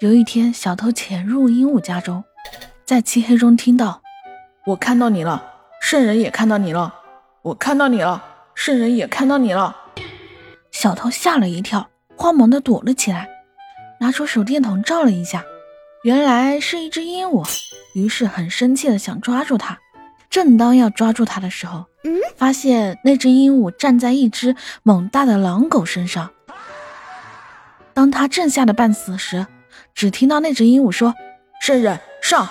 有一天，小偷潜入鹦鹉家中，在漆黑中听到：“我看到你了，圣人也看到你了，我看到你了，圣人也看到你了。”小偷吓了一跳，慌忙的躲了起来，拿出手电筒照了一下，原来是一只鹦鹉，于是很生气的想抓住它。正当要抓住它的时候，发现那只鹦鹉站在一只猛大的狼狗身上。当他正吓得半死时，只听到那只鹦鹉说：“圣人上。”